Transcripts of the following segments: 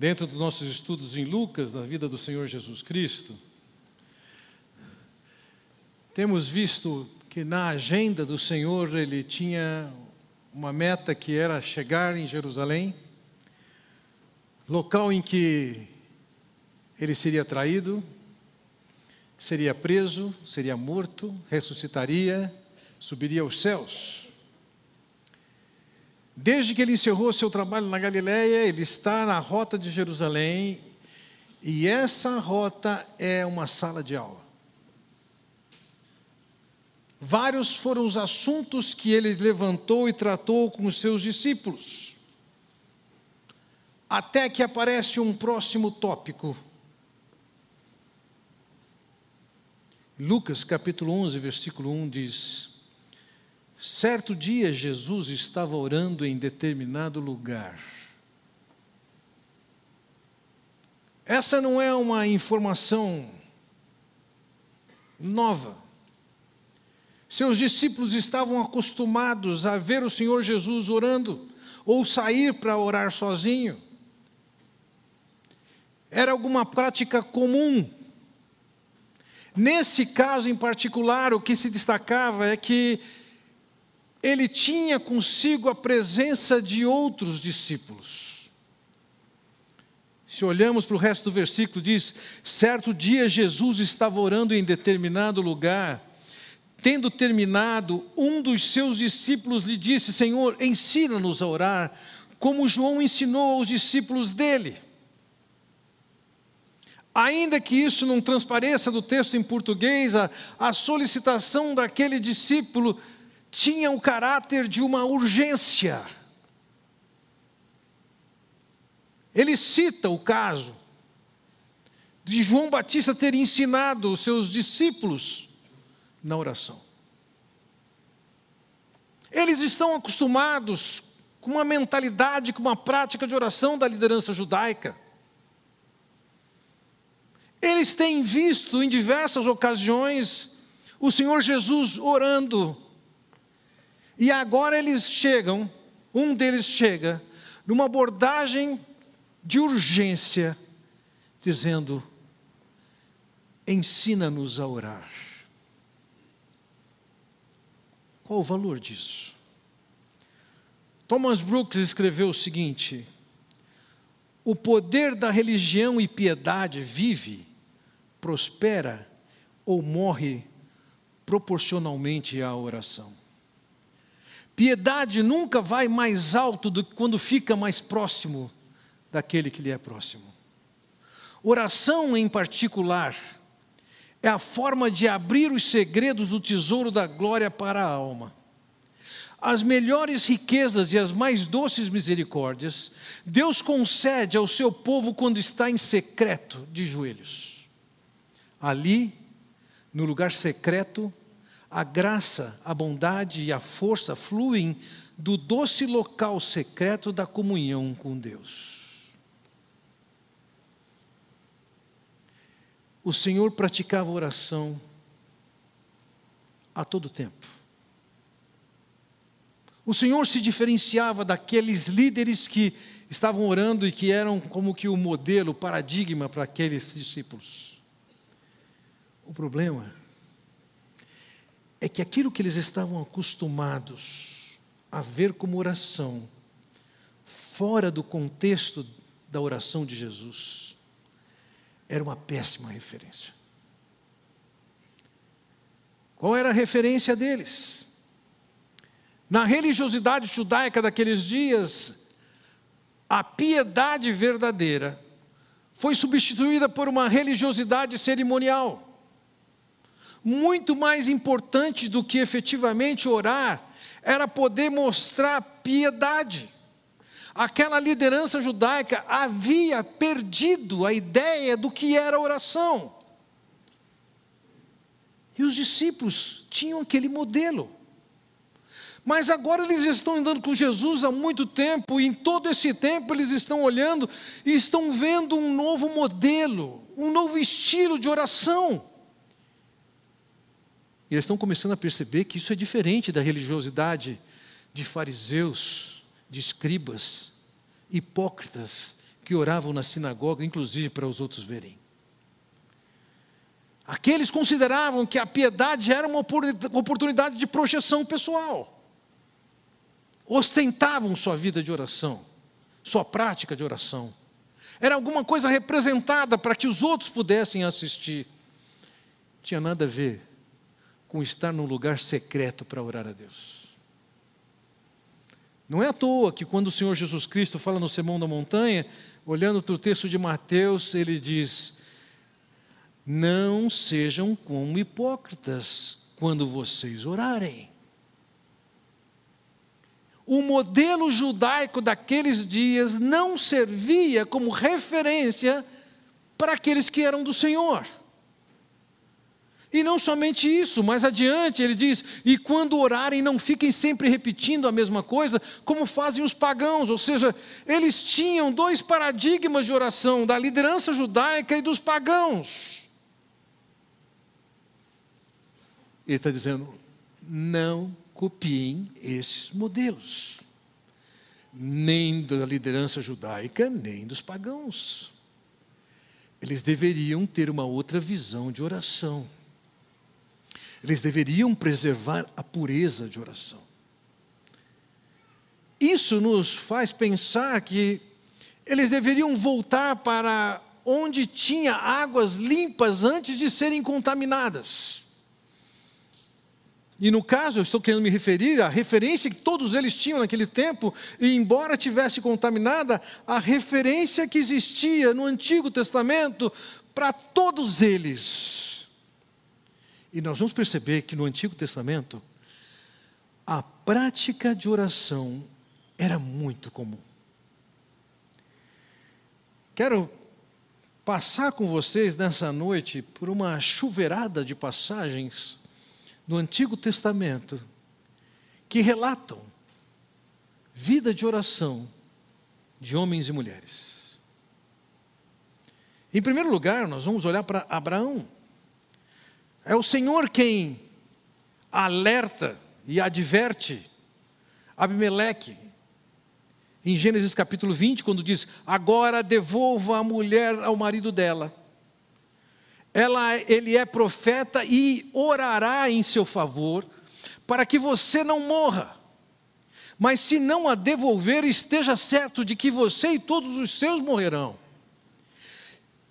dentro dos nossos estudos em Lucas, da vida do Senhor Jesus Cristo, temos visto que na agenda do Senhor ele tinha uma meta que era chegar em Jerusalém, local em que ele seria traído, seria preso, seria morto, ressuscitaria, subiria aos céus. Desde que ele encerrou seu trabalho na Galiléia, ele está na rota de Jerusalém, e essa rota é uma sala de aula. Vários foram os assuntos que ele levantou e tratou com os seus discípulos. Até que aparece um próximo tópico. Lucas capítulo 11, versículo 1 diz: Certo dia Jesus estava orando em determinado lugar. Essa não é uma informação nova. Seus discípulos estavam acostumados a ver o Senhor Jesus orando, ou sair para orar sozinho. Era alguma prática comum. Nesse caso em particular, o que se destacava é que ele tinha consigo a presença de outros discípulos. Se olhamos para o resto do versículo, diz: certo dia Jesus estava orando em determinado lugar Tendo terminado, um dos seus discípulos lhe disse: Senhor, ensina-nos a orar, como João ensinou aos discípulos dele. Ainda que isso não transpareça do texto em português, a, a solicitação daquele discípulo tinha o caráter de uma urgência. Ele cita o caso de João Batista ter ensinado os seus discípulos na oração. Eles estão acostumados com uma mentalidade, com uma prática de oração da liderança judaica. Eles têm visto em diversas ocasiões o Senhor Jesus orando. E agora eles chegam, um deles chega, numa abordagem de urgência, dizendo: ensina-nos a orar. Qual o valor disso? Thomas Brooks escreveu o seguinte: o poder da religião e piedade vive, prospera ou morre proporcionalmente à oração. Piedade nunca vai mais alto do que quando fica mais próximo daquele que lhe é próximo. Oração, em particular, é a forma de abrir os segredos do tesouro da glória para a alma. As melhores riquezas e as mais doces misericórdias, Deus concede ao seu povo quando está em secreto, de joelhos. Ali, no lugar secreto, a graça, a bondade e a força fluem do doce local secreto da comunhão com Deus. o Senhor praticava oração a todo tempo. O Senhor se diferenciava daqueles líderes que estavam orando e que eram como que o modelo, o paradigma para aqueles discípulos. O problema que aquilo que eles estavam acostumados a ver como oração, fora do contexto da oração de Jesus, era uma péssima referência. Qual era a referência deles? Na religiosidade judaica daqueles dias, a piedade verdadeira foi substituída por uma religiosidade cerimonial. Muito mais importante do que efetivamente orar, era poder mostrar piedade aquela liderança judaica havia perdido a ideia do que era oração. E os discípulos tinham aquele modelo. Mas agora eles estão andando com Jesus há muito tempo, e em todo esse tempo eles estão olhando e estão vendo um novo modelo, um novo estilo de oração. E eles estão começando a perceber que isso é diferente da religiosidade de fariseus, de escribas, hipócritas, que oravam na sinagoga, inclusive para os outros verem. Aqueles consideravam que a piedade era uma oportunidade de projeção pessoal. Ostentavam sua vida de oração, sua prática de oração. Era alguma coisa representada para que os outros pudessem assistir. Tinha nada a ver com estar num lugar secreto para orar a Deus. Não é à toa que quando o Senhor Jesus Cristo fala no Sermão da Montanha, olhando para o texto de Mateus, ele diz: Não sejam como hipócritas quando vocês orarem o modelo judaico daqueles dias não servia como referência para aqueles que eram do Senhor. E não somente isso, mais adiante ele diz: e quando orarem, não fiquem sempre repetindo a mesma coisa, como fazem os pagãos, ou seja, eles tinham dois paradigmas de oração, da liderança judaica e dos pagãos. Ele está dizendo: não copiem esses modelos, nem da liderança judaica, nem dos pagãos. Eles deveriam ter uma outra visão de oração. Eles deveriam preservar a pureza de oração. Isso nos faz pensar que eles deveriam voltar para onde tinha águas limpas antes de serem contaminadas. E no caso, eu estou querendo me referir à referência que todos eles tinham naquele tempo, e embora tivesse contaminada, a referência que existia no Antigo Testamento para todos eles. E nós vamos perceber que no Antigo Testamento, a prática de oração era muito comum. Quero passar com vocês nessa noite por uma chuveirada de passagens no Antigo Testamento que relatam vida de oração de homens e mulheres. Em primeiro lugar, nós vamos olhar para Abraão. É o Senhor quem alerta e adverte Abimeleque em Gênesis capítulo 20, quando diz: Agora devolva a mulher ao marido dela ela, ele é profeta e orará em seu favor, para que você não morra. Mas se não a devolver, esteja certo de que você e todos os seus morrerão.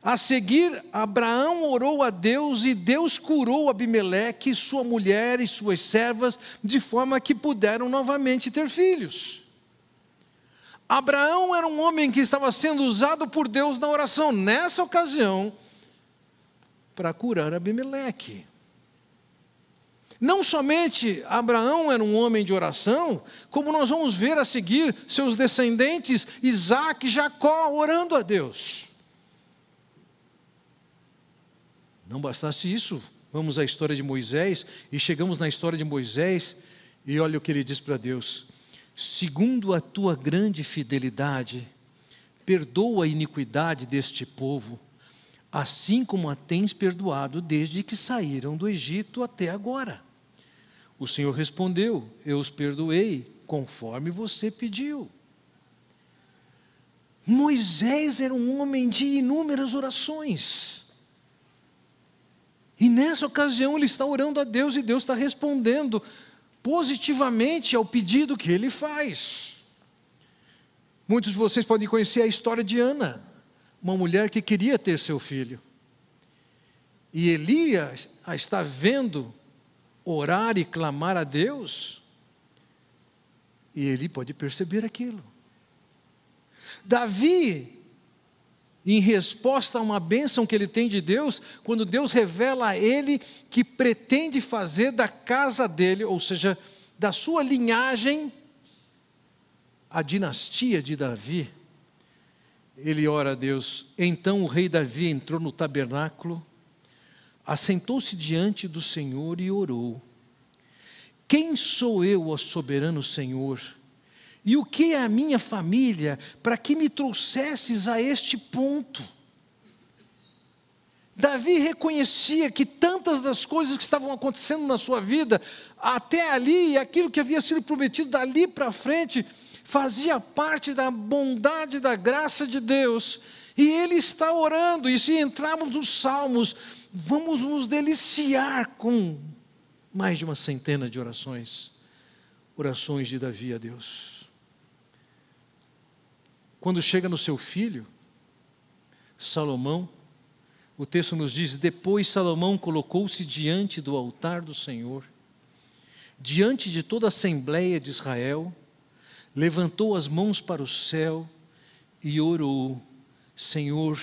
A seguir, Abraão orou a Deus e Deus curou Abimeleque, sua mulher e suas servas, de forma que puderam novamente ter filhos. Abraão era um homem que estava sendo usado por Deus na oração. Nessa ocasião, para curar Abimeleque. Não somente Abraão era um homem de oração, como nós vamos ver a seguir seus descendentes, Isaac e Jacó, orando a Deus. Não bastasse isso, vamos à história de Moisés, e chegamos na história de Moisés, e olha o que ele diz para Deus: segundo a tua grande fidelidade, perdoa a iniquidade deste povo assim como a tens perdoado desde que saíram do Egito até agora. O Senhor respondeu: Eu os perdoei, conforme você pediu. Moisés era um homem de inúmeras orações. E nessa ocasião ele está orando a Deus e Deus está respondendo positivamente ao pedido que ele faz. Muitos de vocês podem conhecer a história de Ana uma mulher que queria ter seu filho. E Elias a está vendo orar e clamar a Deus, e ele pode perceber aquilo. Davi, em resposta a uma bênção que ele tem de Deus, quando Deus revela a ele que pretende fazer da casa dele, ou seja, da sua linhagem, a dinastia de Davi, ele ora a Deus. Então o rei Davi entrou no tabernáculo, assentou-se diante do Senhor e orou: Quem sou eu, ó soberano Senhor? E o que é a minha família para que me trouxesses a este ponto? Davi reconhecia que tantas das coisas que estavam acontecendo na sua vida, até ali, e aquilo que havia sido prometido dali para frente, fazia parte da bondade, da graça de Deus, e ele está orando, e se entrarmos nos Salmos, vamos nos deliciar com mais de uma centena de orações, orações de Davi a Deus. Quando chega no seu filho, Salomão, o texto nos diz: Depois Salomão colocou-se diante do altar do Senhor, diante de toda a assembleia de Israel, levantou as mãos para o céu e orou: Senhor,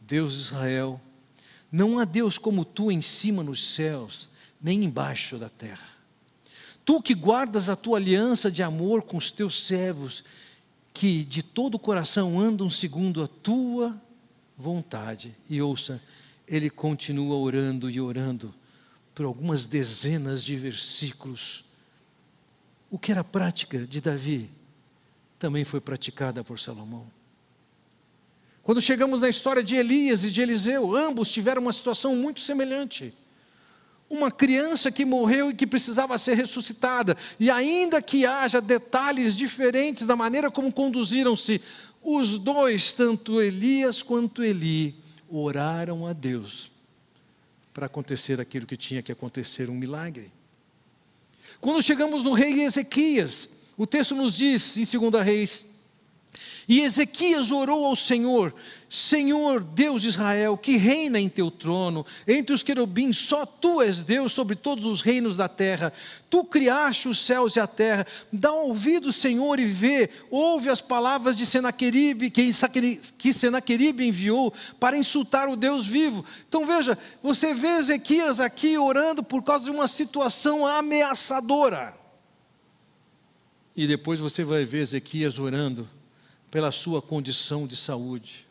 Deus de Israel, não há Deus como tu em cima nos céus, nem embaixo da terra. Tu que guardas a tua aliança de amor com os teus servos, que de todo o coração andam segundo a tua vontade. E ouça, ele continua orando e orando por algumas dezenas de versículos. O que era prática de Davi também foi praticada por Salomão. Quando chegamos na história de Elias e de Eliseu, ambos tiveram uma situação muito semelhante. Uma criança que morreu e que precisava ser ressuscitada, e ainda que haja detalhes diferentes da maneira como conduziram-se, os dois, tanto Elias quanto Eli, oraram a Deus para acontecer aquilo que tinha que acontecer, um milagre. Quando chegamos no rei Ezequias, o texto nos diz, em 2 Reis e Ezequias orou ao Senhor: Senhor, Deus de Israel, que reina em teu trono, entre os querubins, só tu és Deus sobre todos os reinos da terra. Tu criaste os céus e a terra. Dá ouvido, Senhor, e vê. Ouve as palavras de Senaqueribe, que Senaqueribe enviou para insultar o Deus vivo. Então veja, você vê Ezequias aqui orando por causa de uma situação ameaçadora. E depois você vai ver Ezequias orando pela sua condição de saúde.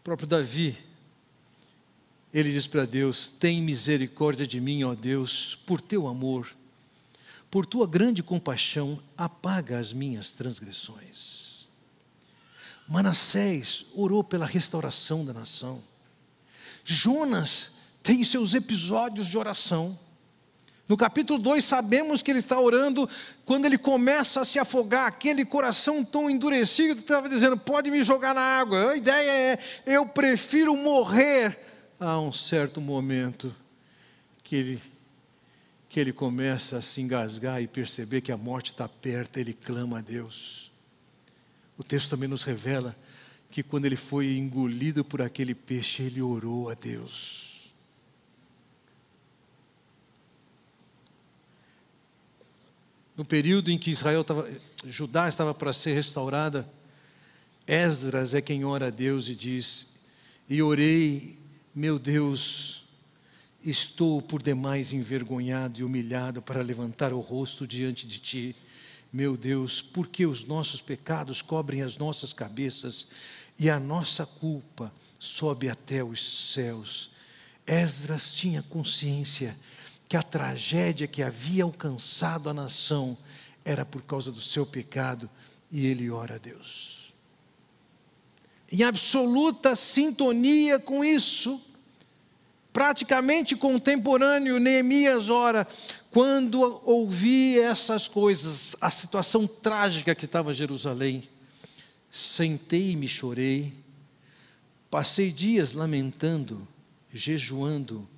O próprio Davi, ele diz para Deus: Tem misericórdia de mim, ó Deus, por teu amor, por tua grande compaixão, apaga as minhas transgressões. Manassés orou pela restauração da nação. Jonas tem seus episódios de oração. No capítulo 2, sabemos que ele está orando quando ele começa a se afogar, aquele coração tão endurecido, estava dizendo: pode me jogar na água. A ideia é: eu prefiro morrer. Há um certo momento que ele, que ele começa a se engasgar e perceber que a morte está perto, ele clama a Deus. O texto também nos revela que quando ele foi engolido por aquele peixe, ele orou a Deus. No período em que Israel estava, Judá estava para ser restaurada, Esdras é quem ora a Deus e diz: E orei, meu Deus, estou por demais envergonhado e humilhado para levantar o rosto diante de ti. Meu Deus, porque os nossos pecados cobrem as nossas cabeças e a nossa culpa sobe até os céus. Esdras tinha consciência que a tragédia que havia alcançado a nação era por causa do seu pecado e ele ora a Deus. Em absoluta sintonia com isso, praticamente contemporâneo, Neemias ora, quando ouvi essas coisas, a situação trágica que estava Jerusalém, sentei-me chorei, passei dias lamentando, jejuando,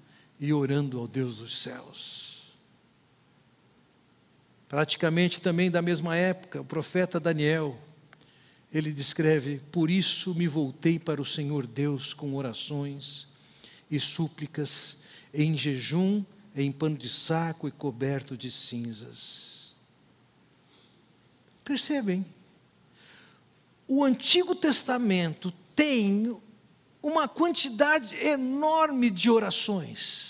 e orando ao Deus dos céus. Praticamente também da mesma época, o profeta Daniel, ele descreve: Por isso me voltei para o Senhor Deus com orações e súplicas, em jejum, em pano de saco e coberto de cinzas. Percebem? O Antigo Testamento tem uma quantidade enorme de orações.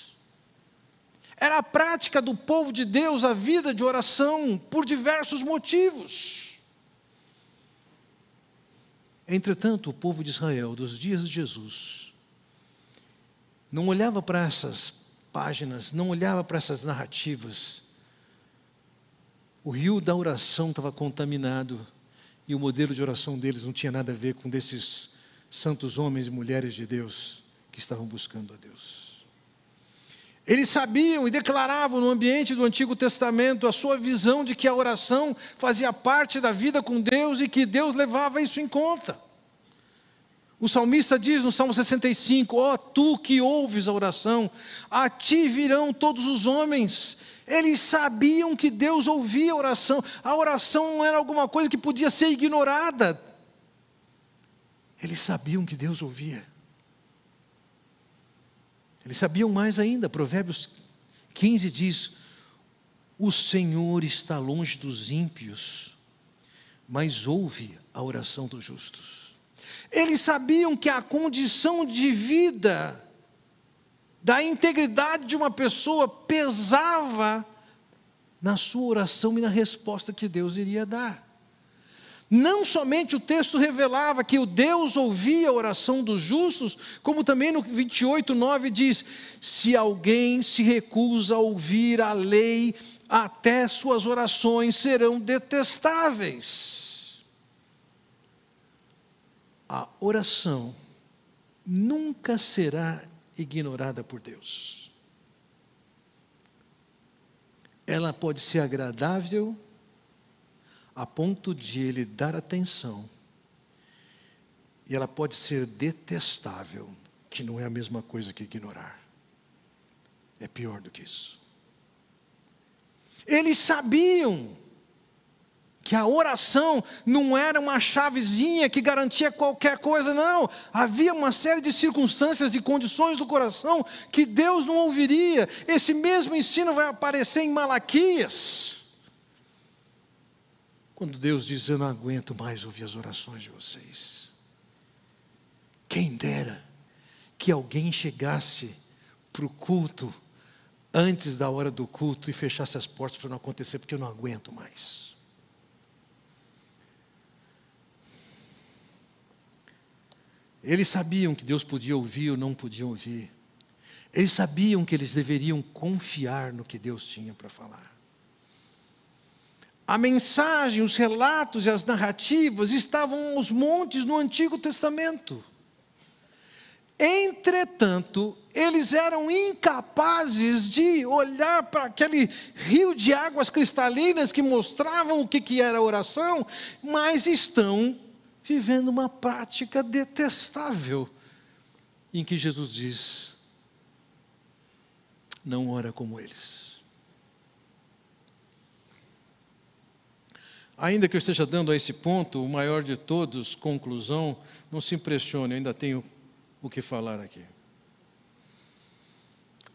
Era a prática do povo de Deus a vida de oração por diversos motivos. Entretanto, o povo de Israel, dos dias de Jesus, não olhava para essas páginas, não olhava para essas narrativas. O rio da oração estava contaminado e o modelo de oração deles não tinha nada a ver com desses santos homens e mulheres de Deus que estavam buscando a Deus. Eles sabiam e declaravam no ambiente do Antigo Testamento a sua visão de que a oração fazia parte da vida com Deus e que Deus levava isso em conta. O salmista diz no Salmo 65: Ó oh, tu que ouves a oração, a ti virão todos os homens. Eles sabiam que Deus ouvia a oração, a oração não era alguma coisa que podia ser ignorada. Eles sabiam que Deus ouvia. Eles sabiam mais ainda, Provérbios 15 diz: O Senhor está longe dos ímpios, mas ouve a oração dos justos. Eles sabiam que a condição de vida, da integridade de uma pessoa pesava na sua oração e na resposta que Deus iria dar. Não somente o texto revelava que o Deus ouvia a oração dos justos, como também no 28, 9 diz: se alguém se recusa a ouvir a lei, até suas orações serão detestáveis. A oração nunca será ignorada por Deus. Ela pode ser agradável a ponto de ele dar atenção. E ela pode ser detestável, que não é a mesma coisa que ignorar. É pior do que isso. Eles sabiam que a oração não era uma chavezinha que garantia qualquer coisa, não. Havia uma série de circunstâncias e condições do coração que Deus não ouviria. Esse mesmo ensino vai aparecer em Malaquias. Quando Deus diz: Eu não aguento mais ouvir as orações de vocês. Quem dera que alguém chegasse para o culto antes da hora do culto e fechasse as portas para não acontecer, porque eu não aguento mais. Eles sabiam que Deus podia ouvir ou não podia ouvir. Eles sabiam que eles deveriam confiar no que Deus tinha para falar. A mensagem, os relatos e as narrativas estavam aos montes no Antigo Testamento. Entretanto, eles eram incapazes de olhar para aquele rio de águas cristalinas que mostravam o que, que era oração, mas estão vivendo uma prática detestável, em que Jesus diz: não ora como eles. Ainda que eu esteja dando a esse ponto, o maior de todos, conclusão, não se impressione, ainda tenho o que falar aqui.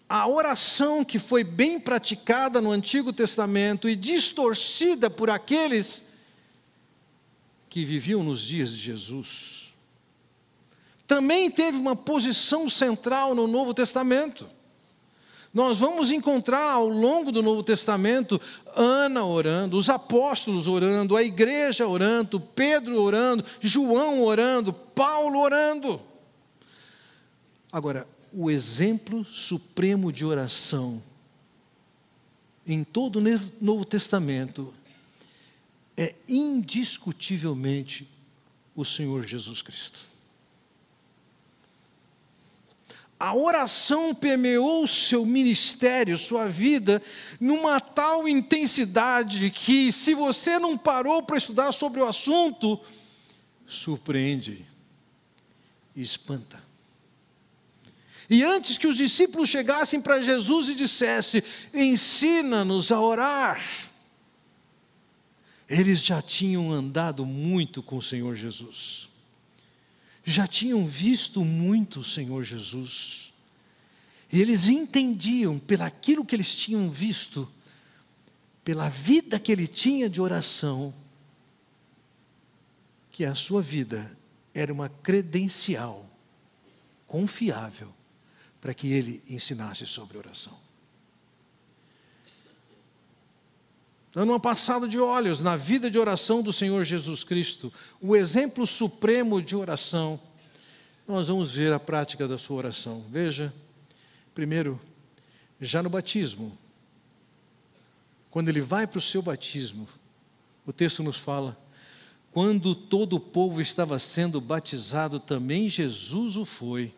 A oração que foi bem praticada no Antigo Testamento e distorcida por aqueles que viviam nos dias de Jesus, também teve uma posição central no Novo Testamento. Nós vamos encontrar ao longo do Novo Testamento Ana orando, os apóstolos orando, a igreja orando, Pedro orando, João orando, Paulo orando. Agora, o exemplo supremo de oração em todo o Novo Testamento é indiscutivelmente o Senhor Jesus Cristo. A oração permeou seu ministério, sua vida, numa tal intensidade que, se você não parou para estudar sobre o assunto, surpreende e espanta. E antes que os discípulos chegassem para Jesus e dissessem: ensina-nos a orar, eles já tinham andado muito com o Senhor Jesus já tinham visto muito o Senhor Jesus. E eles entendiam, pelaquilo que eles tinham visto, pela vida que ele tinha de oração, que a sua vida era uma credencial confiável para que ele ensinasse sobre oração. Dando uma passada de olhos na vida de oração do Senhor Jesus Cristo, o exemplo supremo de oração, nós vamos ver a prática da sua oração. Veja, primeiro, já no batismo, quando ele vai para o seu batismo, o texto nos fala, quando todo o povo estava sendo batizado, também Jesus o foi.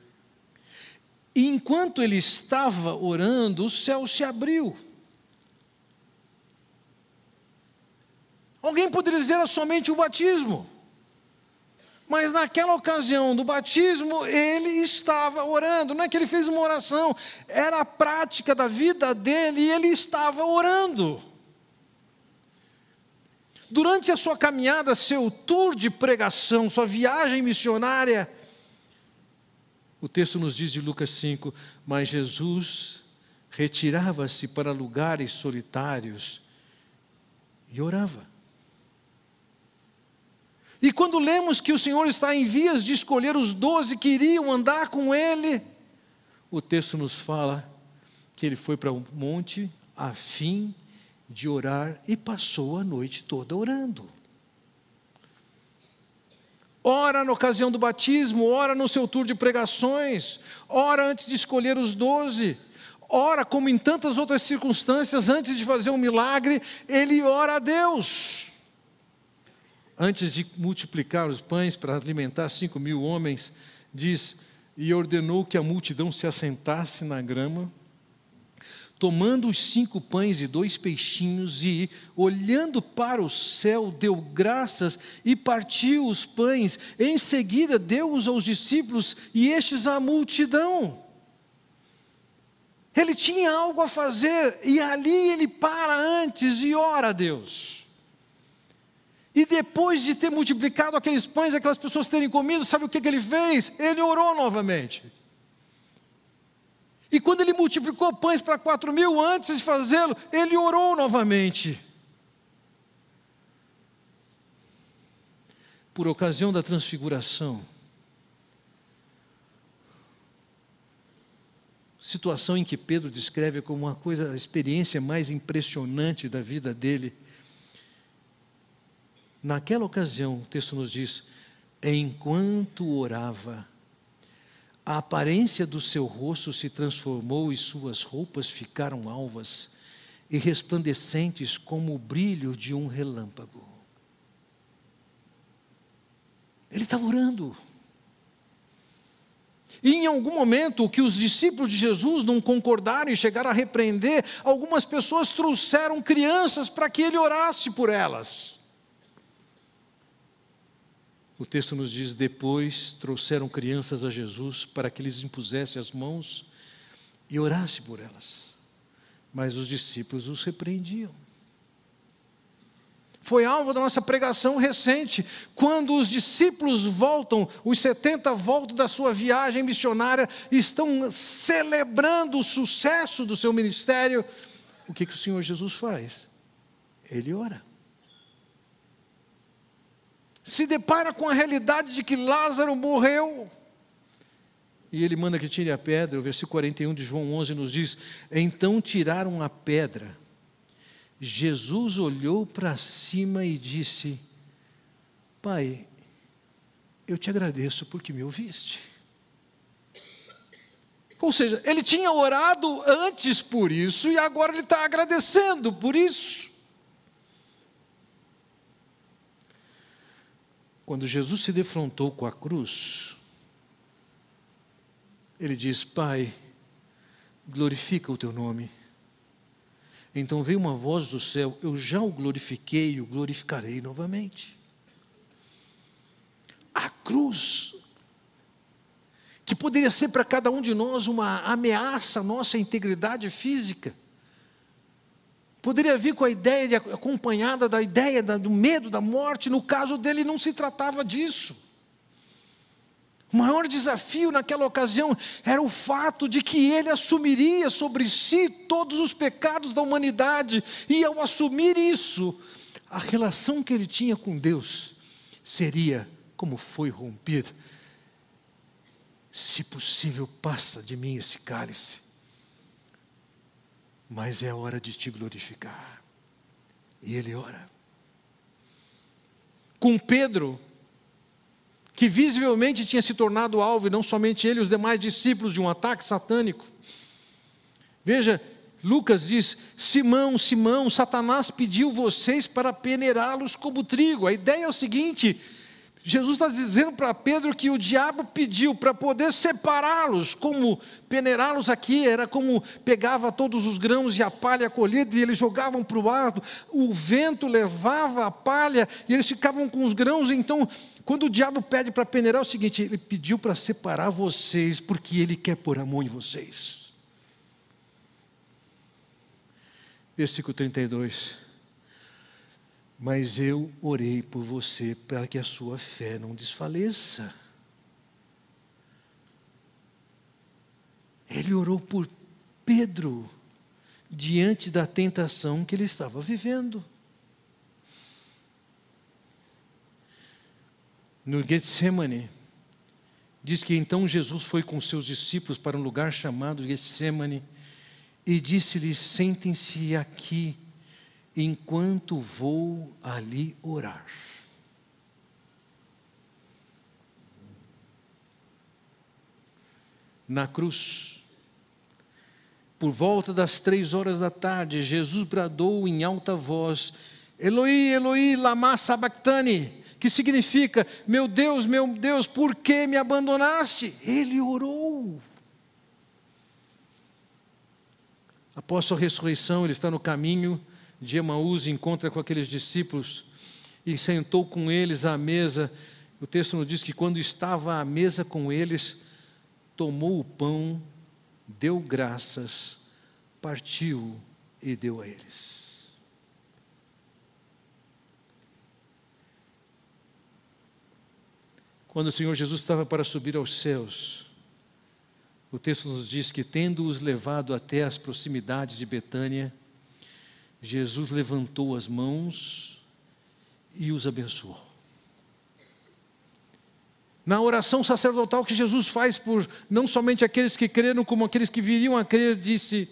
E enquanto ele estava orando, o céu se abriu. Alguém poderia dizer era somente o batismo. Mas naquela ocasião do batismo, ele estava orando. Não é que ele fez uma oração, era a prática da vida dele e ele estava orando. Durante a sua caminhada, seu tour de pregação, sua viagem missionária, o texto nos diz de Lucas 5: Mas Jesus retirava-se para lugares solitários e orava. E quando lemos que o Senhor está em vias de escolher os doze que iriam andar com Ele, o texto nos fala que ele foi para o um monte a fim de orar e passou a noite toda orando. Ora na ocasião do batismo, ora no seu tour de pregações, ora antes de escolher os doze, ora como em tantas outras circunstâncias, antes de fazer um milagre, ele ora a Deus antes de multiplicar os pães para alimentar cinco mil homens, diz: E ordenou que a multidão se assentasse na grama, tomando os cinco pães e dois peixinhos, e, olhando para o céu, deu graças e partiu os pães. Em seguida, deu-os aos discípulos e estes à multidão. Ele tinha algo a fazer, e ali ele para antes e ora a Deus. E depois de ter multiplicado aqueles pães, aquelas pessoas terem comido, sabe o que, que ele fez? Ele orou novamente. E quando ele multiplicou pães para quatro mil, antes de fazê-lo, ele orou novamente. Por ocasião da transfiguração, situação em que Pedro descreve como uma coisa, a experiência mais impressionante da vida dele Naquela ocasião, o texto nos diz: enquanto orava, a aparência do seu rosto se transformou e suas roupas ficaram alvas e resplandecentes como o brilho de um relâmpago. Ele estava orando. E em algum momento, que os discípulos de Jesus não concordaram e chegaram a repreender, algumas pessoas trouxeram crianças para que ele orasse por elas. O texto nos diz: depois trouxeram crianças a Jesus para que lhes impusesse as mãos e orasse por elas. Mas os discípulos os repreendiam. Foi alvo da nossa pregação recente, quando os discípulos voltam, os 70 voltam da sua viagem missionária, estão celebrando o sucesso do seu ministério. O que, que o Senhor Jesus faz? Ele ora se depara com a realidade de que Lázaro morreu. E ele manda que tire a pedra, o versículo 41 de João 11 nos diz: Então tiraram a pedra. Jesus olhou para cima e disse: Pai, eu te agradeço porque me ouviste. Ou seja, ele tinha orado antes por isso e agora ele está agradecendo por isso. Quando Jesus se defrontou com a cruz, ele diz: Pai, glorifica o teu nome. Então veio uma voz do céu: Eu já o glorifiquei e o glorificarei novamente. A cruz, que poderia ser para cada um de nós uma ameaça à nossa integridade física, Poderia vir com a ideia, de, acompanhada da ideia da, do medo da morte, no caso dele não se tratava disso. O maior desafio naquela ocasião era o fato de que ele assumiria sobre si todos os pecados da humanidade, e ao assumir isso, a relação que ele tinha com Deus seria como foi rompida. Se possível, passa de mim esse cálice mas é hora de te glorificar. E ele ora. Com Pedro, que visivelmente tinha se tornado alvo, e não somente ele, os demais discípulos, de um ataque satânico. Veja, Lucas diz: Simão, Simão, Satanás pediu vocês para peneirá-los como trigo. A ideia é o seguinte: Jesus está dizendo para Pedro que o diabo pediu para poder separá-los, como peneirá-los aqui, era como pegava todos os grãos e a palha colhida e eles jogavam para o ar, o vento levava a palha e eles ficavam com os grãos. Então, quando o diabo pede para peneirar, é o seguinte: ele pediu para separar vocês, porque ele quer pôr a mão em vocês. Versículo 32 mas eu orei por você para que a sua fé não desfaleça. Ele orou por Pedro diante da tentação que ele estava vivendo. No Getsemane, diz que então Jesus foi com seus discípulos para um lugar chamado Getsemane e disse-lhes: Sentem-se aqui enquanto vou ali orar. Na cruz, por volta das três horas da tarde, Jesus bradou em alta voz: Eloi, Eloi, lama sabachthani, que significa: Meu Deus, meu Deus, por que me abandonaste? Ele orou. Após sua ressurreição, ele está no caminho de Emaús encontra com aqueles discípulos e sentou com eles à mesa. O texto nos diz que quando estava à mesa com eles, tomou o pão, deu graças, partiu e deu a eles. Quando o Senhor Jesus estava para subir aos céus, o texto nos diz que, tendo-os levado até as proximidades de Betânia, Jesus levantou as mãos e os abençoou. Na oração sacerdotal que Jesus faz por não somente aqueles que creram, como aqueles que viriam a crer, disse: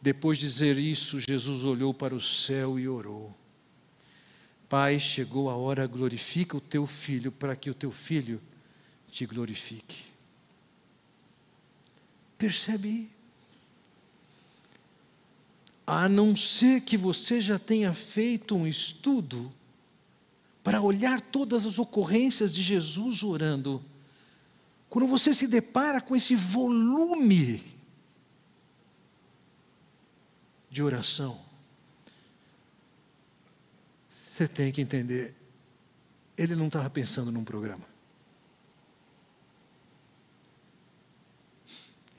depois de dizer isso, Jesus olhou para o céu e orou: Pai, chegou a hora, glorifica o teu filho, para que o teu filho te glorifique. Percebe a não ser que você já tenha feito um estudo para olhar todas as ocorrências de Jesus orando, quando você se depara com esse volume de oração, você tem que entender, ele não estava pensando num programa.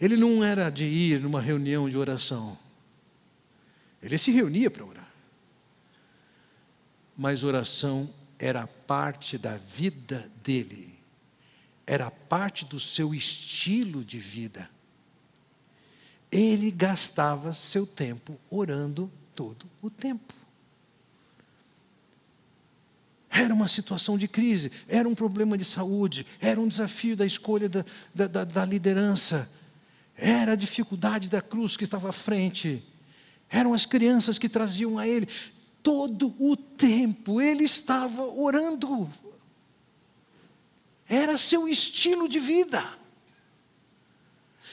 Ele não era de ir numa reunião de oração. Ele se reunia para orar. Mas oração era parte da vida dele, era parte do seu estilo de vida. Ele gastava seu tempo orando todo o tempo. Era uma situação de crise, era um problema de saúde, era um desafio da escolha da, da, da, liderança, era a dificuldade da cruz que estava à frente. Eram as crianças que traziam a ele. Todo o tempo ele estava orando. Era seu estilo de vida.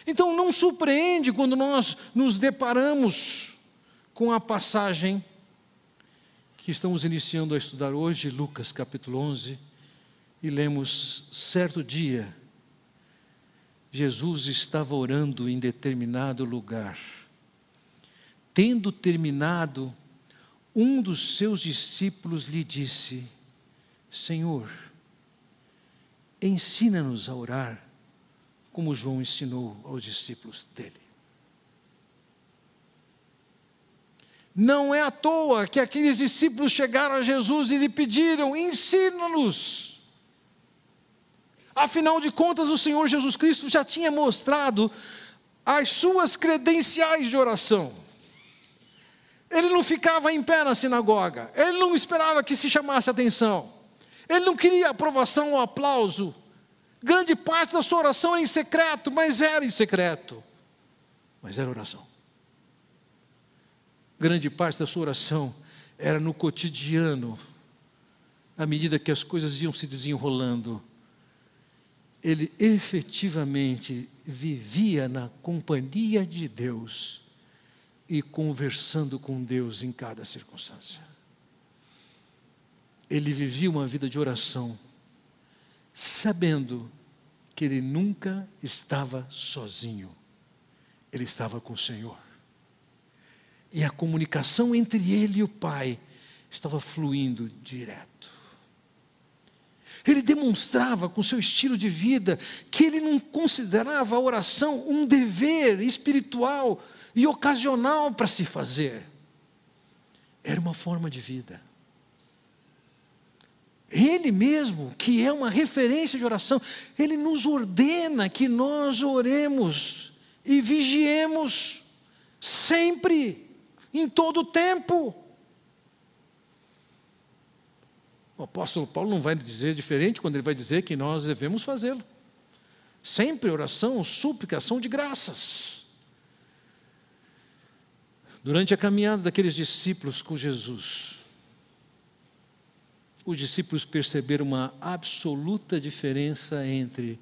Então não surpreende quando nós nos deparamos com a passagem que estamos iniciando a estudar hoje, Lucas capítulo 11, e lemos: certo dia, Jesus estava orando em determinado lugar Tendo terminado, um dos seus discípulos lhe disse: Senhor, ensina-nos a orar, como João ensinou aos discípulos dele. Não é à toa que aqueles discípulos chegaram a Jesus e lhe pediram: ensina-nos. Afinal de contas, o Senhor Jesus Cristo já tinha mostrado as suas credenciais de oração. Ele não ficava em pé na sinagoga, ele não esperava que se chamasse atenção, ele não queria aprovação ou aplauso. Grande parte da sua oração era em secreto, mas era em secreto, mas era oração. Grande parte da sua oração era no cotidiano, à medida que as coisas iam se desenrolando. Ele efetivamente vivia na companhia de Deus e conversando com Deus em cada circunstância. Ele vivia uma vida de oração, sabendo que ele nunca estava sozinho, ele estava com o Senhor. E a comunicação entre ele e o Pai estava fluindo direto. Ele demonstrava com seu estilo de vida que ele não considerava a oração um dever espiritual e ocasional para se fazer. Era uma forma de vida. Ele mesmo, que é uma referência de oração, ele nos ordena que nós oremos e vigiemos sempre, em todo o tempo. O apóstolo Paulo não vai dizer diferente quando ele vai dizer que nós devemos fazê-lo. Sempre oração, súplica, ação de graças. Durante a caminhada daqueles discípulos com Jesus, os discípulos perceberam uma absoluta diferença entre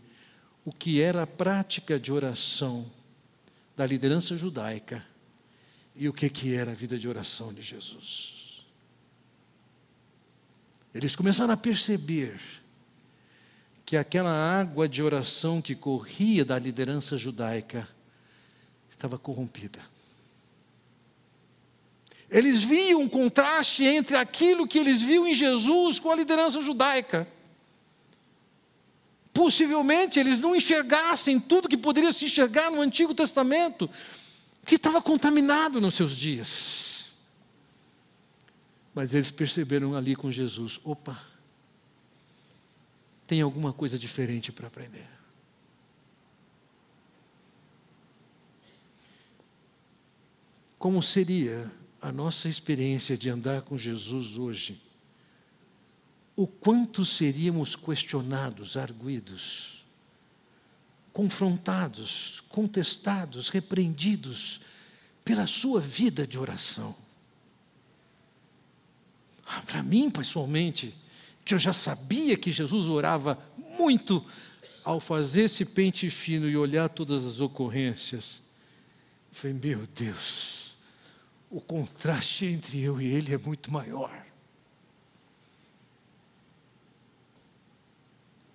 o que era a prática de oração da liderança judaica e o que, que era a vida de oração de Jesus. Eles começaram a perceber que aquela água de oração que corria da liderança judaica estava corrompida. Eles viam um contraste entre aquilo que eles viam em Jesus com a liderança judaica. Possivelmente eles não enxergassem tudo que poderia se enxergar no Antigo Testamento, que estava contaminado nos seus dias. Mas eles perceberam ali com Jesus: opa, tem alguma coisa diferente para aprender. Como seria a nossa experiência de andar com Jesus hoje, o quanto seríamos questionados, arguídos, confrontados, contestados, repreendidos pela sua vida de oração. Ah, Para mim, pessoalmente, que eu já sabia que Jesus orava muito, ao fazer esse pente fino e olhar todas as ocorrências, eu falei: meu Deus, o contraste entre eu e ele é muito maior.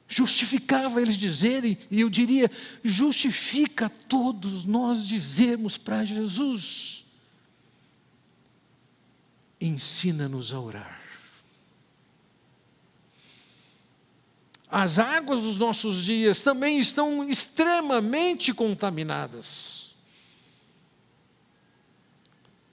Justificava eles dizerem, e eu diria, justifica todos nós dizermos para Jesus: ensina-nos a orar. As águas dos nossos dias também estão extremamente contaminadas.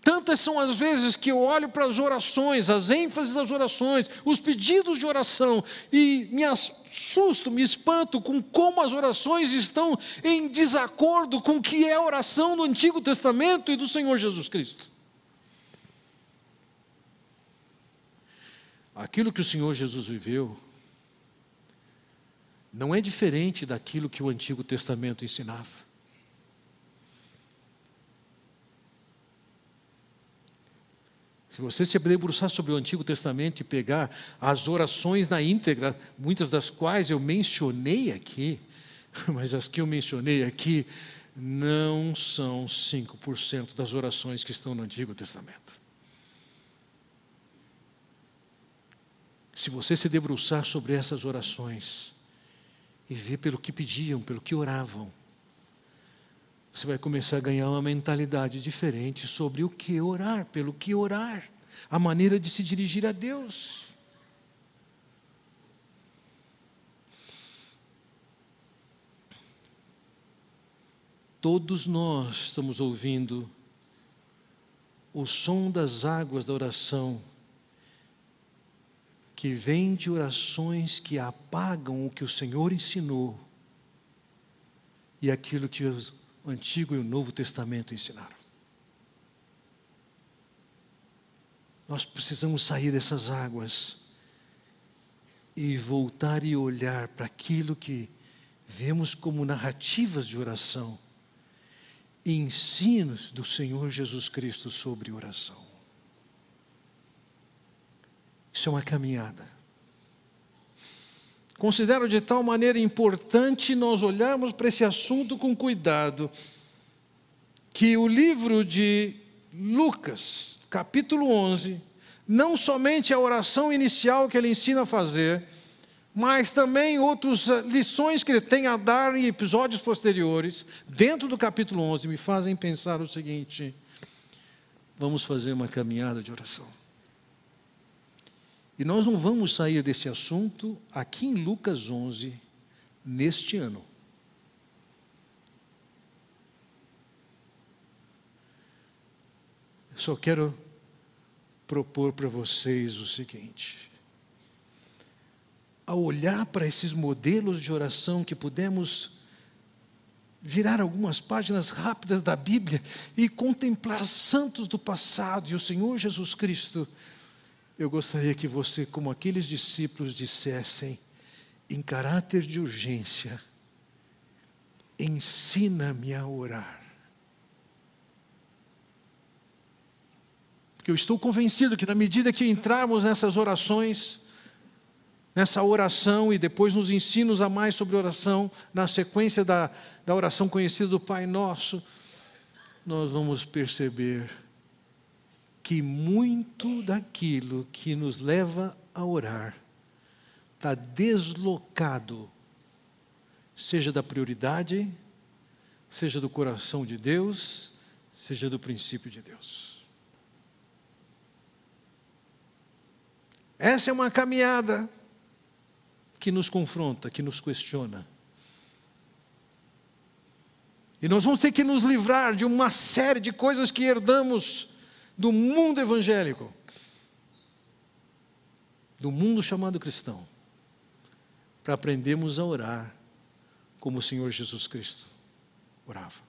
Tantas são as vezes que eu olho para as orações, as ênfases das orações, os pedidos de oração, e me assusto, me espanto com como as orações estão em desacordo com o que é a oração do Antigo Testamento e do Senhor Jesus Cristo. Aquilo que o Senhor Jesus viveu não é diferente daquilo que o Antigo Testamento ensinava. Se você se debruçar sobre o Antigo Testamento e pegar as orações na íntegra, muitas das quais eu mencionei aqui, mas as que eu mencionei aqui não são 5% das orações que estão no Antigo Testamento. Se você se debruçar sobre essas orações e ver pelo que pediam, pelo que oravam, você vai começar a ganhar uma mentalidade diferente sobre o que orar, pelo que orar, a maneira de se dirigir a Deus. Todos nós estamos ouvindo o som das águas da oração, que vem de orações que apagam o que o Senhor ensinou e aquilo que o Antigo e o Novo Testamento ensinaram. Nós precisamos sair dessas águas e voltar e olhar para aquilo que vemos como narrativas de oração e ensinos do Senhor Jesus Cristo sobre oração. Isso é uma caminhada. Considero de tal maneira importante nós olharmos para esse assunto com cuidado, que o livro de Lucas, capítulo 11, não somente a oração inicial que ele ensina a fazer, mas também outras lições que ele tem a dar em episódios posteriores, dentro do capítulo 11, me fazem pensar o seguinte: vamos fazer uma caminhada de oração. E nós não vamos sair desse assunto aqui em Lucas 11, neste ano. Só quero propor para vocês o seguinte: ao olhar para esses modelos de oração que pudemos virar algumas páginas rápidas da Bíblia e contemplar santos do passado e o Senhor Jesus Cristo, eu gostaria que você, como aqueles discípulos, dissessem, em caráter de urgência, ensina-me a orar. Porque eu estou convencido que, na medida que entrarmos nessas orações, nessa oração e depois nos ensinos a mais sobre oração, na sequência da, da oração conhecida do Pai Nosso, nós vamos perceber que muito daquilo que nos leva a orar está deslocado, seja da prioridade, seja do coração de Deus, seja do princípio de Deus. Essa é uma caminhada que nos confronta, que nos questiona. E nós vamos ter que nos livrar de uma série de coisas que herdamos do mundo evangélico, do mundo chamado cristão, para aprendermos a orar como o Senhor Jesus Cristo orava.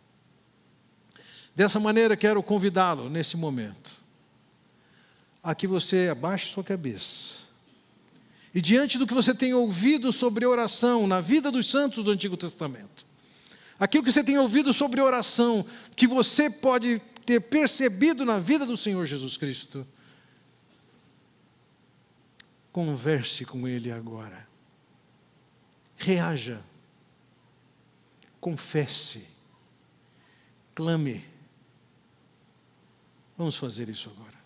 Dessa maneira, quero convidá-lo nesse momento a que você abaixe sua cabeça. E diante do que você tem ouvido sobre oração na vida dos santos do Antigo Testamento, aquilo que você tem ouvido sobre oração, que você pode ter percebido na vida do Senhor Jesus Cristo, converse com Ele agora. Reaja. Confesse. Clame. Vamos fazer isso agora.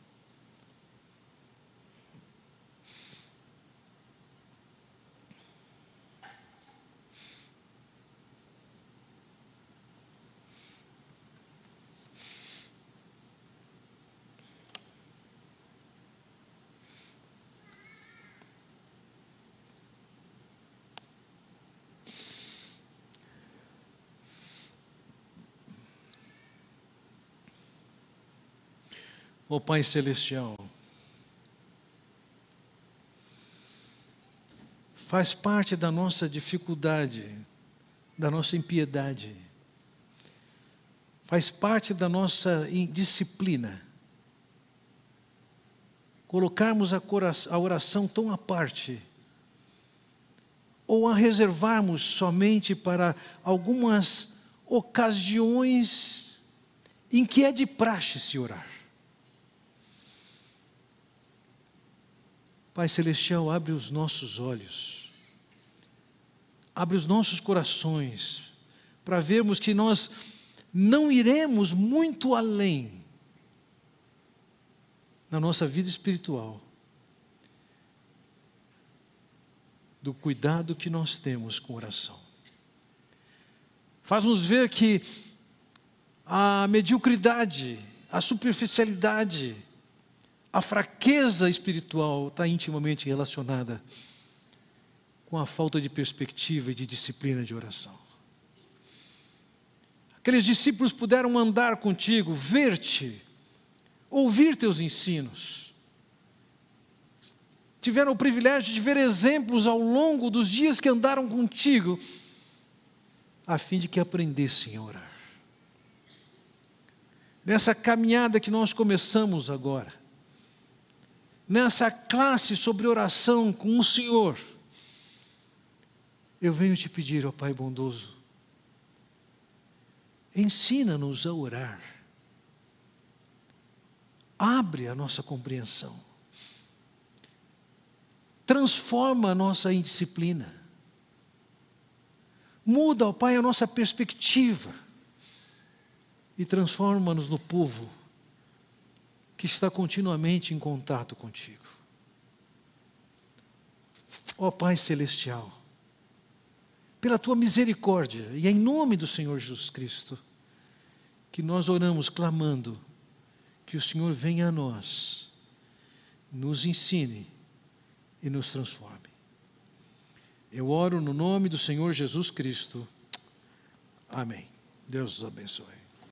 Ó Pai Celestial, faz parte da nossa dificuldade, da nossa impiedade, faz parte da nossa indisciplina. Colocarmos a oração tão à parte, ou a reservarmos somente para algumas ocasiões em que é de praxe se orar. Pai Celestial, abre os nossos olhos, abre os nossos corações, para vermos que nós não iremos muito além na nossa vida espiritual do cuidado que nós temos com oração. Faz-nos ver que a mediocridade, a superficialidade, a fraqueza espiritual está intimamente relacionada com a falta de perspectiva e de disciplina de oração. Aqueles discípulos puderam andar contigo, ver-te, ouvir teus ensinos. Tiveram o privilégio de ver exemplos ao longo dos dias que andaram contigo, a fim de que aprendessem a orar. Nessa caminhada que nós começamos agora, nessa classe sobre oração com o Senhor, eu venho te pedir, ó Pai bondoso, ensina-nos a orar, abre a nossa compreensão, transforma a nossa indisciplina, muda, ó Pai, a nossa perspectiva. E transforma-nos no povo que está continuamente em contato contigo. ó Pai Celestial, pela tua misericórdia e em nome do Senhor Jesus Cristo, que nós oramos clamando que o Senhor venha a nós, nos ensine e nos transforme. Eu oro no nome do Senhor Jesus Cristo. Amém. Deus os abençoe.